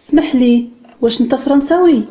اسمحلي، واش أنت فرنساوي؟